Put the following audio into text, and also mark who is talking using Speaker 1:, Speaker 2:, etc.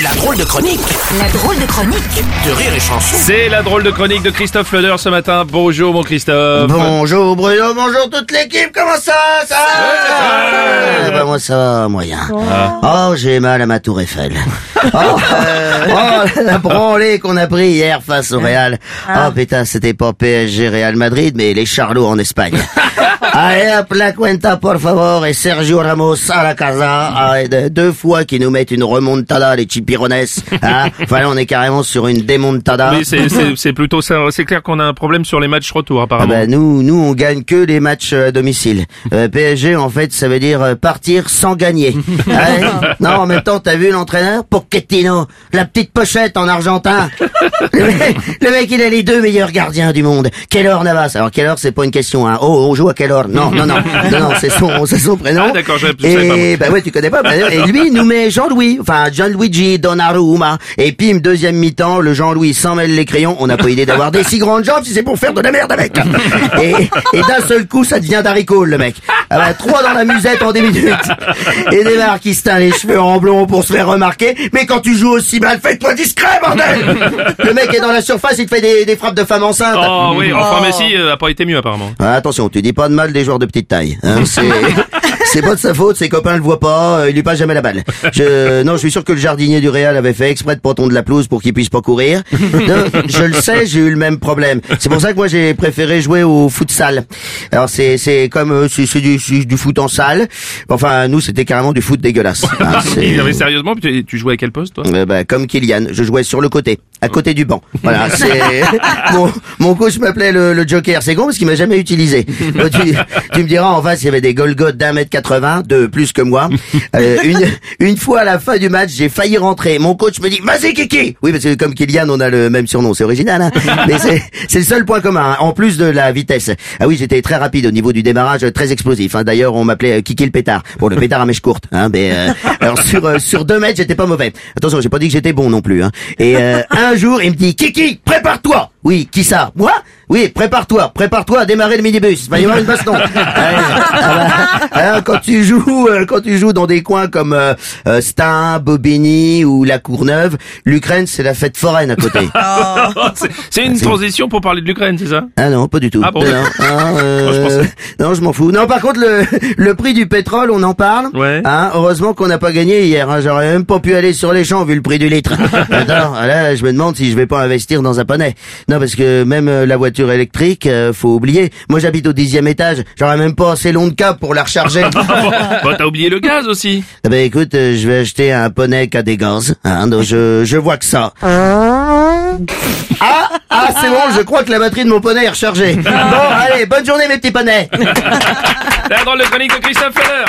Speaker 1: La drôle de chronique
Speaker 2: La drôle de chronique
Speaker 1: de Rire et Chanson.
Speaker 3: C'est la drôle de chronique de Christophe Leder ce matin. Bonjour mon Christophe.
Speaker 4: Bonjour Bruno, bonjour toute l'équipe, comment ça Ça va Eh ben, Moi ça va moyen. Oh, j'ai mal à ma tour Eiffel. Oh, oh, la branlée qu'on a pris hier face au Real. Oh putain, c'était pas PSG Real Madrid, mais les Charlots en Espagne. Allez hop, la cuenta por favor, et Sergio Ramos à la casa. Ah, deux fois qu'ils nous mettent une remontada, les chipirones. Hein enfin là, on est carrément sur une démontada.
Speaker 3: Oui, c'est- plutôt ça. C'est clair qu'on a un problème sur les matchs retour
Speaker 4: Ah
Speaker 3: apparemment.
Speaker 4: bah nous, nous on gagne que les matchs euh, à domicile. Euh, PSG en fait ça veut dire euh, partir sans gagner. Ouais. Non en même temps t'as vu l'entraîneur? Pochettino, la petite pochette en argentin. Le mec, le mec, il a les deux meilleurs gardiens du monde. Keylor Navas. Alors Keylor c'est pas une question. Hein. Oh on joue à quelle heure Non non non non non c'est son c'est son prénom.
Speaker 3: Ah, d'accord, je- pas,
Speaker 4: Et
Speaker 3: moi.
Speaker 4: bah ouais tu connais pas. bah, et lui il nous met Jean-Louis, enfin Donnarumma. Et pim deuxième mi-temps le Jean-Louis s'en mêle les crayons. On n'a pas idée d'avoir des si grandes jambes si c'est pour faire de la merde avec. Et, et d'un seul coup, ça devient Daricole, le mec. Ah bah, trois dans la musette en 10 minutes. Et démarre qui se teint les cheveux en blond pour se faire remarquer. Mais quand tu joues aussi mal, fais-toi discret, bordel Le mec est dans la surface, il te fait des, des frappes de femme enceinte.
Speaker 3: Oh oui, enfin Messi euh, a pas été mieux apparemment.
Speaker 4: Ah, attention, tu dis pas de mal des joueurs de petite taille. Hein, c'est... Pas de sa faute, ses copains le voient pas, euh, il lui passe jamais la balle. Je, non, je suis sûr que le jardinier du Real avait fait exprès de pas tondre la pelouse pour qu'il puisse pas courir. Non, je le sais, j'ai eu le même problème. C'est pour ça que moi j'ai préféré jouer au futsal. Alors c'est, c'est comme, euh, c'est, du, c'est du foot en salle. Enfin, nous c'était carrément du foot dégueulasse. C'est-
Speaker 3: Il avait sérieusement, tu, tu jouais à quel poste toi?
Speaker 4: Euh, bah, comme Kylian, je jouais sur le côté, à côté du banc. Voilà, c'est mon, mon coach m'appelait le, le Joker. C'est con parce qu'il m'a jamais utilisé. Tu, tu me diras en face, il y avait des Golgoth d'un mètre 80, de plus que moi. Euh, une, une fois à la fin du match, j'ai failli rentrer. Mon coach me dit "Vas-y, Kiki." Oui, parce que comme Kylian, on a le même surnom, c'est original. Hein Mais c'est le seul point commun. hein, en plus de la vitesse. Ah oui, j'étais très rapide au niveau du démarrage, très explosif. Hein. D'ailleurs, on m'appelait euh, Kiki le pétard. Bon, le pétard à mèche courte. Hein, mais euh, alors sur euh, sur deux mètres, j'étais pas mauvais. Attention, j'ai pas dit que j'étais bon non plus. Hein. Et euh, un jour, il me dit Kiki, prépare-toi. Oui, qui ça Moi Oui, prépare-toi, prépare-toi à démarrer le minibus. Il va y avoir une baston. Ah alors, quand tu joues, euh, quand tu joues dans des coins comme euh, euh, Stein, Bobigny ou La Courneuve, l'Ukraine c'est la fête foraine à côté.
Speaker 3: C'est- C'est une transition pour parler de l'Ukraine, c'est ça
Speaker 4: Ah non, pas du tout.
Speaker 3: Ah bon
Speaker 4: non, non, euh,
Speaker 3: Moi, je pensais.
Speaker 4: non, je m'en fous. Non, par contre, le, le prix du pétrole, on en parle.
Speaker 3: Ouais.
Speaker 4: Hein, heureusement qu'on n'a pas gagné hier. Hein, J'aurais même pas pu aller sur les champs vu le prix du litre. Attends, là, je me demande si je vais pas investir dans un poney. Non, parce que même euh, la voiture électrique, euh, faut oublier. Moi, j'habite au dixième étage. J'aurais même pas assez long de câble pour la recharger.
Speaker 3: Bon, t'as oublié le gaz aussi.
Speaker 4: Ah ben écoute, euh, je vais acheter un poney qui a des gaz. Hein, donc je, je vois que ça. Ah, ah c'est bon, je crois que la batterie de mon poney est rechargée. Bon, allez, bonne journée mes petits poneys.
Speaker 3: La drôle de chronique de Christophe Leder.